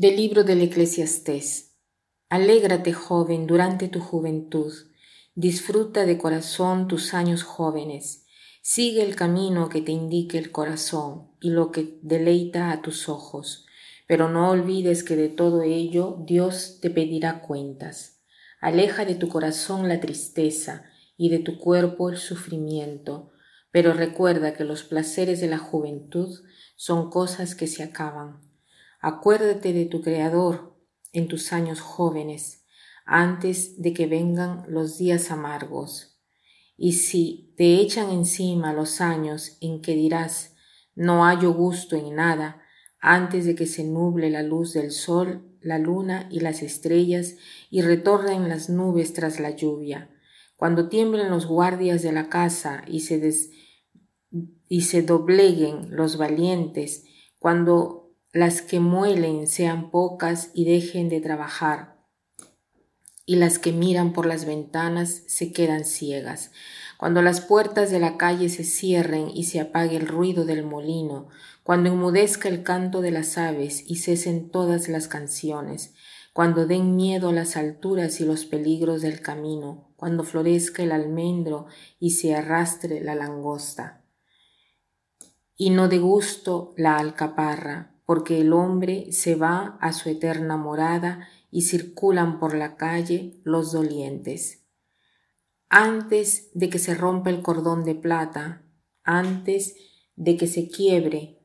Del libro del Eclesiastés. Alégrate, joven, durante tu juventud. Disfruta de corazón tus años jóvenes. Sigue el camino que te indique el corazón y lo que deleita a tus ojos. Pero no olvides que de todo ello Dios te pedirá cuentas. Aleja de tu corazón la tristeza y de tu cuerpo el sufrimiento. Pero recuerda que los placeres de la juventud son cosas que se acaban Acuérdate de tu Creador en tus años jóvenes, antes de que vengan los días amargos. Y si te echan encima los años en que dirás, no hallo gusto en nada, antes de que se nuble la luz del sol, la luna y las estrellas, y retornen las nubes tras la lluvia, cuando tiemblen los guardias de la casa y se, y se dobleguen los valientes, cuando las que muelen sean pocas y dejen de trabajar, y las que miran por las ventanas se quedan ciegas. Cuando las puertas de la calle se cierren y se apague el ruido del molino, cuando enmudezca el canto de las aves y cesen todas las canciones, cuando den miedo las alturas y los peligros del camino, cuando florezca el almendro y se arrastre la langosta. Y no de gusto la alcaparra, porque el hombre se va a su eterna morada y circulan por la calle los dolientes. Antes de que se rompa el cordón de plata, antes de que se quiebre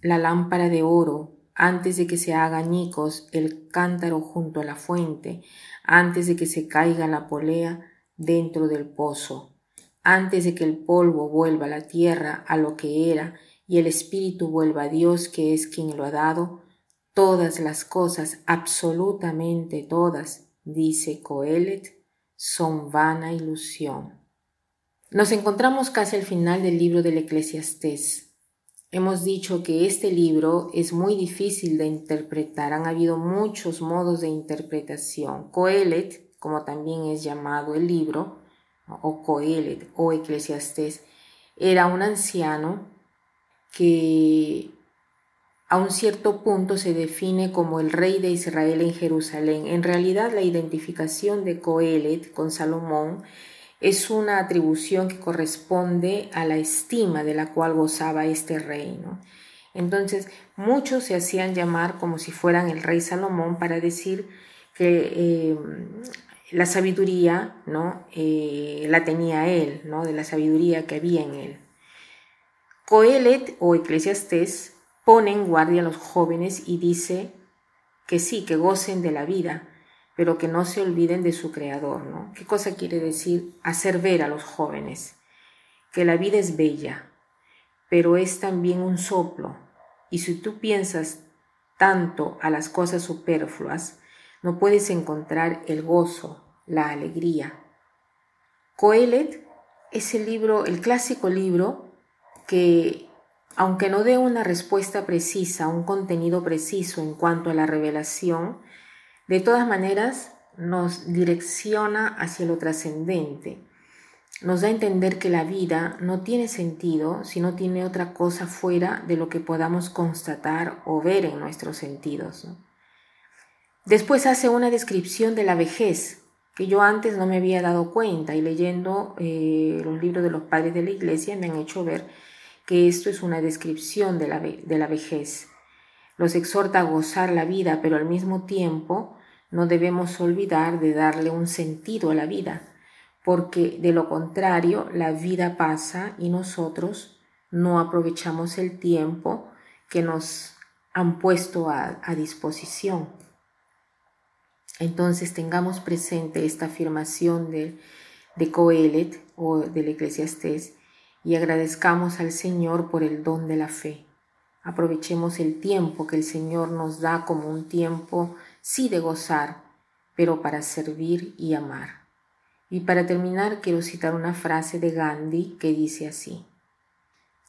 la lámpara de oro, antes de que se haga añicos el cántaro junto a la fuente, antes de que se caiga la polea dentro del pozo, antes de que el polvo vuelva a la tierra a lo que era y el espíritu vuelva a Dios que es quien lo ha dado, todas las cosas, absolutamente todas, dice Coelet, son vana ilusión. Nos encontramos casi al final del libro del Eclesiastés. Hemos dicho que este libro es muy difícil de interpretar, han habido muchos modos de interpretación. Coelet, como también es llamado el libro, o Coelet o Eclesiastés, era un anciano que a un cierto punto se define como el rey de Israel en Jerusalén. En realidad la identificación de Coelet con Salomón es una atribución que corresponde a la estima de la cual gozaba este rey. Entonces muchos se hacían llamar como si fueran el rey Salomón para decir que eh, la sabiduría ¿no? Eh, la tenía él, ¿no? de la sabiduría que había en él. Coelet o Eclesiastés pone en guardia a los jóvenes y dice que sí, que gocen de la vida, pero que no se olviden de su creador, ¿no? ¿Qué cosa quiere decir hacer ver a los jóvenes? Que la vida es bella, pero es también un soplo, y si tú piensas tanto a las cosas superfluas, no puedes encontrar el gozo, la alegría. Coelet es el libro, el clásico libro que, aunque no dé una respuesta precisa, un contenido preciso en cuanto a la revelación, de todas maneras nos direcciona hacia lo trascendente. Nos da a entender que la vida no tiene sentido si no tiene otra cosa fuera de lo que podamos constatar o ver en nuestros sentidos. Después hace una descripción de la vejez, que yo antes no me había dado cuenta y leyendo eh, los libros de los padres de la iglesia me han hecho ver que esto es una descripción de la, de la vejez. Los exhorta a gozar la vida, pero al mismo tiempo no debemos olvidar de darle un sentido a la vida, porque de lo contrario la vida pasa y nosotros no aprovechamos el tiempo que nos han puesto a, disposición. Entonces tengamos presente esta afirmación de, de Coelet o del Eclesiastés y agradezcamos al Señor por el don de la fe. Aprovechemos el tiempo que el Señor nos da como un tiempo, sí de gozar, pero para servir y amar. Y para terminar quiero citar una frase de Gandhi que dice así,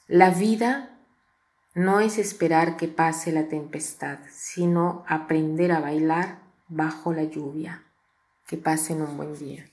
La vida no es esperar que pase la tempestad, sino aprender a bailar bajo la lluvia. Que pasen un buen día.